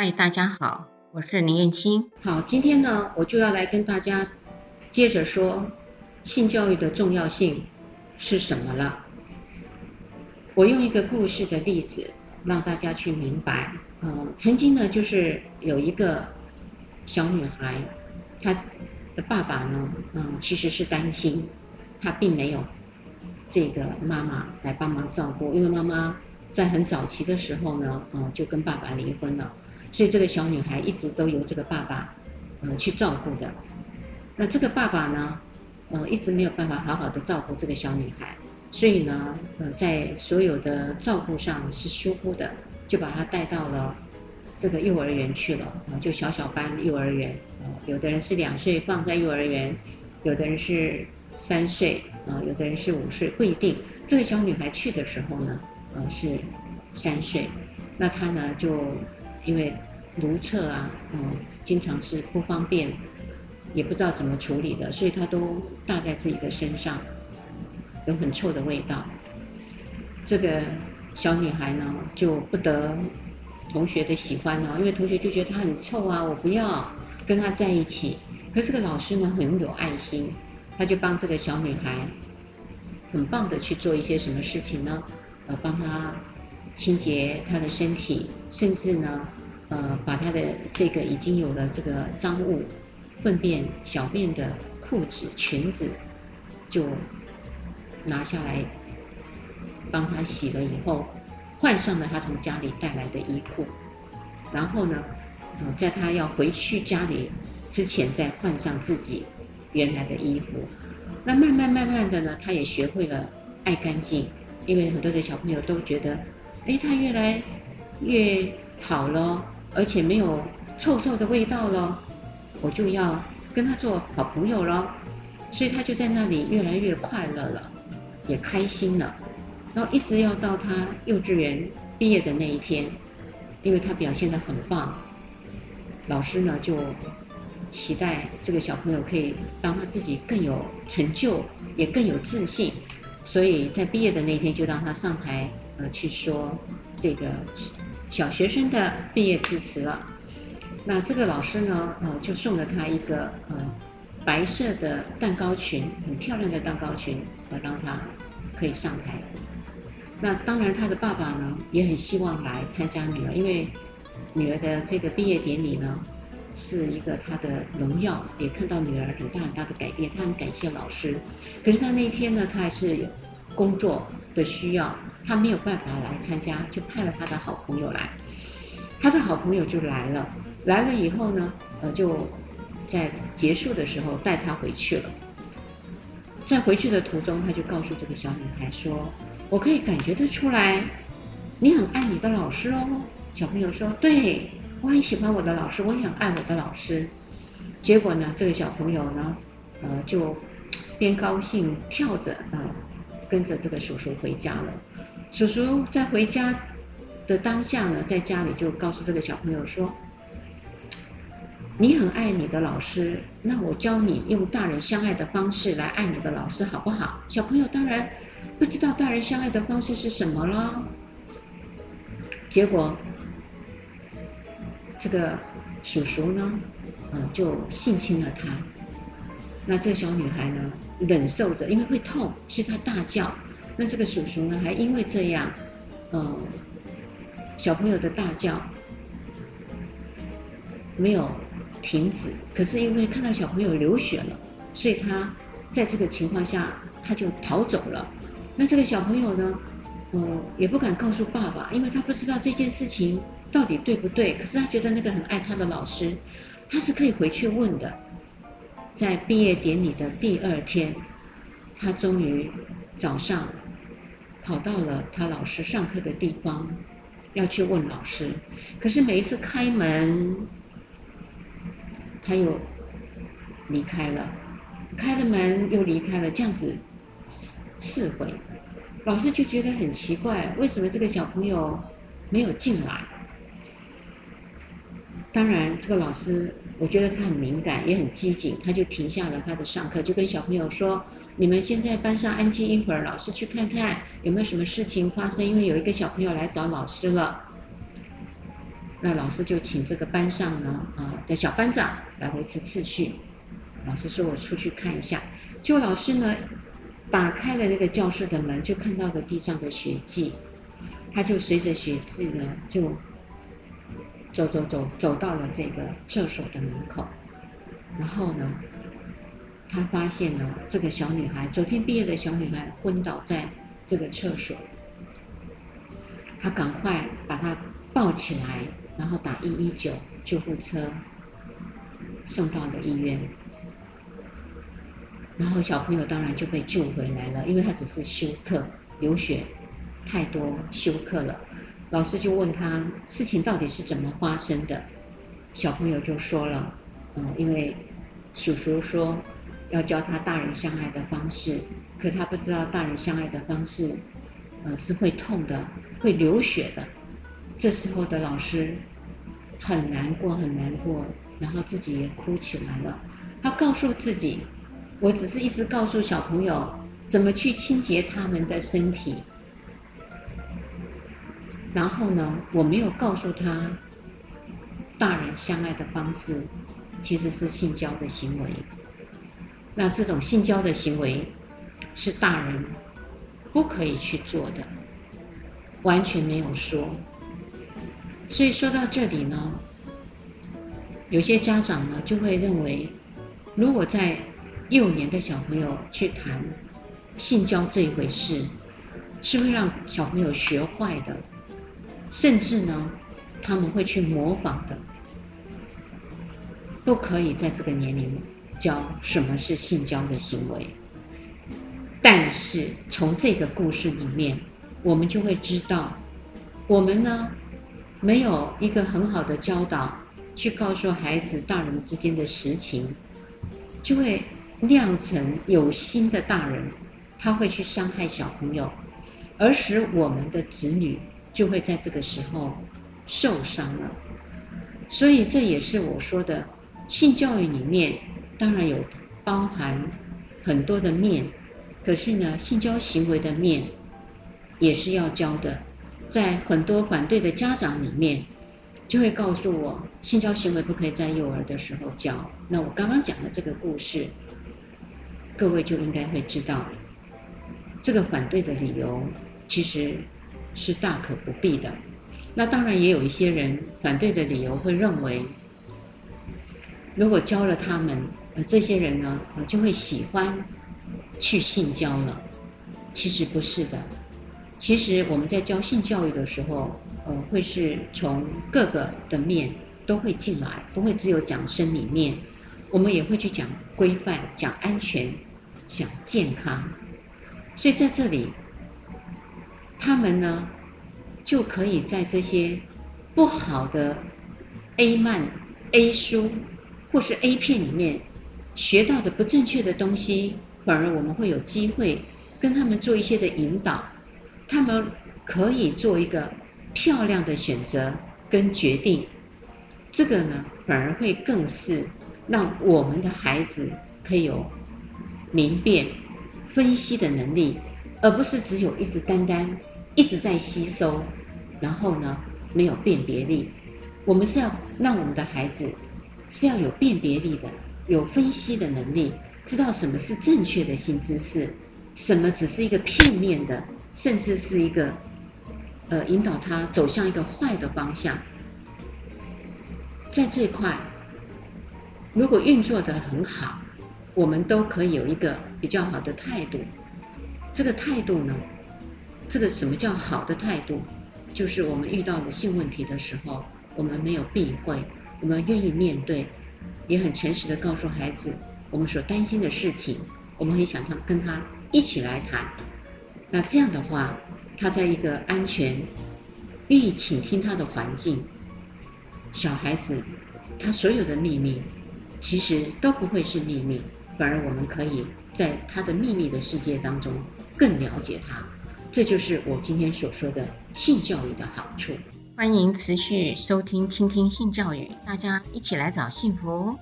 嗨，大家好，我是林燕青。好，今天呢，我就要来跟大家接着说性教育的重要性是什么了。我用一个故事的例子让大家去明白。嗯、曾经呢，就是有一个小女孩，她的爸爸呢，嗯、其实是担心，她并没有这个妈妈来帮忙照顾，因为妈妈在很早期的时候呢，嗯、就跟爸爸离婚了。所以这个小女孩一直都由这个爸爸，嗯，去照顾的。那这个爸爸呢，嗯，一直没有办法好好的照顾这个小女孩，所以呢，嗯，在所有的照顾上是疏忽的，就把她带到了这个幼儿园去了，就小小班幼儿园，有的人是两岁放在幼儿园，有的人是三岁，呃，有的人是五岁，不一定。这个小女孩去的时候呢，呃，是三岁，那她呢就。因为如厕啊，嗯，经常是不方便，也不知道怎么处理的，所以他都搭在自己的身上，有很臭的味道。这个小女孩呢，就不得同学的喜欢呢，因为同学就觉得她很臭啊，我不要跟她在一起。可是这个老师呢，很有爱心，他就帮这个小女孩很棒的去做一些什么事情呢？呃，帮她清洁他的身体，甚至呢。呃，把他的这个已经有了这个脏物、粪便、小便的裤子、裙子，就拿下来帮他洗了以后，换上了他从家里带来的衣裤，然后呢，呃，在他要回去家里之前，再换上自己原来的衣服。那慢慢慢慢的呢，他也学会了爱干净，因为很多的小朋友都觉得，哎，他越来越好了。而且没有臭臭的味道了，我就要跟他做好朋友了，所以他就在那里越来越快乐了，也开心了，然后一直要到他幼稚园毕业的那一天，因为他表现得很棒，老师呢就期待这个小朋友可以让他自己更有成就，也更有自信，所以在毕业的那一天就让他上台呃去说这个。小学生的毕业致辞了，那这个老师呢，呃，就送了他一个呃白色的蛋糕裙，很漂亮的蛋糕裙，呃，让他可以上台。那当然，他的爸爸呢也很希望来参加女儿，因为女儿的这个毕业典礼呢是一个他的荣耀，也看到女儿很大很大的改变，他很感谢老师。可是他那一天呢，他还是有工作的需要。他没有办法来参加，就派了他的好朋友来。他的好朋友就来了，来了以后呢，呃，就在结束的时候带他回去了。在回去的途中，他就告诉这个小女孩说：“我可以感觉得出来，你很爱你的老师哦。”小朋友说：“对，我很喜欢我的老师，我也很爱我的老师。”结果呢，这个小朋友呢，呃，就边高兴跳着啊，跟着这个叔叔回家了。叔叔在回家的当下呢，在家里就告诉这个小朋友说：“你很爱你的老师，那我教你用大人相爱的方式来爱你的老师，好不好？”小朋友当然不知道大人相爱的方式是什么了。结果，这个叔叔呢，嗯、就性侵了她。那这小女孩呢，忍受着，因为会痛，所以她大叫。那这个叔叔呢，还因为这样，嗯，小朋友的大叫没有停止，可是因为看到小朋友流血了，所以他在这个情况下他就逃走了。那这个小朋友呢，嗯，也不敢告诉爸爸，因为他不知道这件事情到底对不对。可是他觉得那个很爱他的老师，他是可以回去问的。在毕业典礼的第二天，他终于早上。跑到了他老师上课的地方，要去问老师。可是每一次开门，他又离开了，开了门又离开了，这样子四回。老师就觉得很奇怪，为什么这个小朋友没有进来？当然，这个老师我觉得他很敏感，也很机警，他就停下了他的上课，就跟小朋友说。你们先在班上安静一会儿，老师去看看有没有什么事情发生。因为有一个小朋友来找老师了。那老师就请这个班上呢，啊的小班长来维持秩序。老师说：“我出去看一下。”就老师呢，打开了那个教室的门，就看到了地上的血迹。他就随着血迹呢，就走走走走到了这个厕所的门口。然后呢，他发现了这个小女孩，昨天毕业的小女孩昏倒在这个厕所。他赶快把她抱起来，然后打一一九救护车，送到了医院。然后小朋友当然就被救回来了，因为他只是休克，流血太多休克了。老师就问他事情到底是怎么发生的，小朋友就说了，嗯，因为叔叔说要教他大人相爱的方式，可他不知道大人相爱的方式，呃，是会痛的，会流血的。这时候的老师很难过，很难过，然后自己也哭起来了。他告诉自己。我只是一直告诉小朋友怎么去清洁他们的身体，然后呢，我没有告诉他，大人相爱的方式其实是性交的行为。那这种性交的行为是大人不可以去做的，完全没有说。所以说到这里呢，有些家长呢就会认为，如果在幼年的小朋友去谈性交这一回事，是会让小朋友学坏的，甚至呢，他们会去模仿的。不可以在这个年龄教什么是性交的行为。但是从这个故事里面，我们就会知道，我们呢，没有一个很好的教导，去告诉孩子大人之间的实情，就会。酿成有心的大人，他会去伤害小朋友，而使我们的子女就会在这个时候受伤了。所以这也是我说的，性教育里面当然有包含很多的面，可是呢，性交行为的面也是要教的。在很多反对的家长里面，就会告诉我，性交行为不可以在幼儿的时候教。那我刚刚讲的这个故事。各位就应该会知道，这个反对的理由其实是大可不必的。那当然也有一些人反对的理由会认为，如果教了他们，呃，这些人呢，就会喜欢去性交了。其实不是的。其实我们在教性教育的时候，呃，会是从各个的面都会进来，不会只有讲生理面，我们也会去讲规范、讲安全。讲健康，所以在这里，他们呢就可以在这些不好的 A 漫、A 书或是 A 片里面学到的不正确的东西，反而我们会有机会跟他们做一些的引导，他们可以做一个漂亮的选择跟决定。这个呢，反而会更是让我们的孩子可以有。明辨、分析的能力，而不是只有一直单单一直在吸收，然后呢，没有辨别力。我们是要让我们的孩子是要有辨别力的，有分析的能力，知道什么是正确的新知识，什么只是一个片面的，甚至是一个呃引导他走向一个坏的方向。在这块，如果运作得很好。我们都可以有一个比较好的态度。这个态度呢，这个什么叫好的态度？就是我们遇到的性问题的时候，我们没有避讳，我们愿意面对，也很诚实的告诉孩子我们所担心的事情，我们很想他跟他一起来谈。那这样的话，他在一个安全、愿意倾听他的环境，小孩子他所有的秘密，其实都不会是秘密。反而我们可以在他的秘密的世界当中更了解他，这就是我今天所说的性教育的好处。欢迎持续收听、倾听性教育，大家一起来找幸福哦。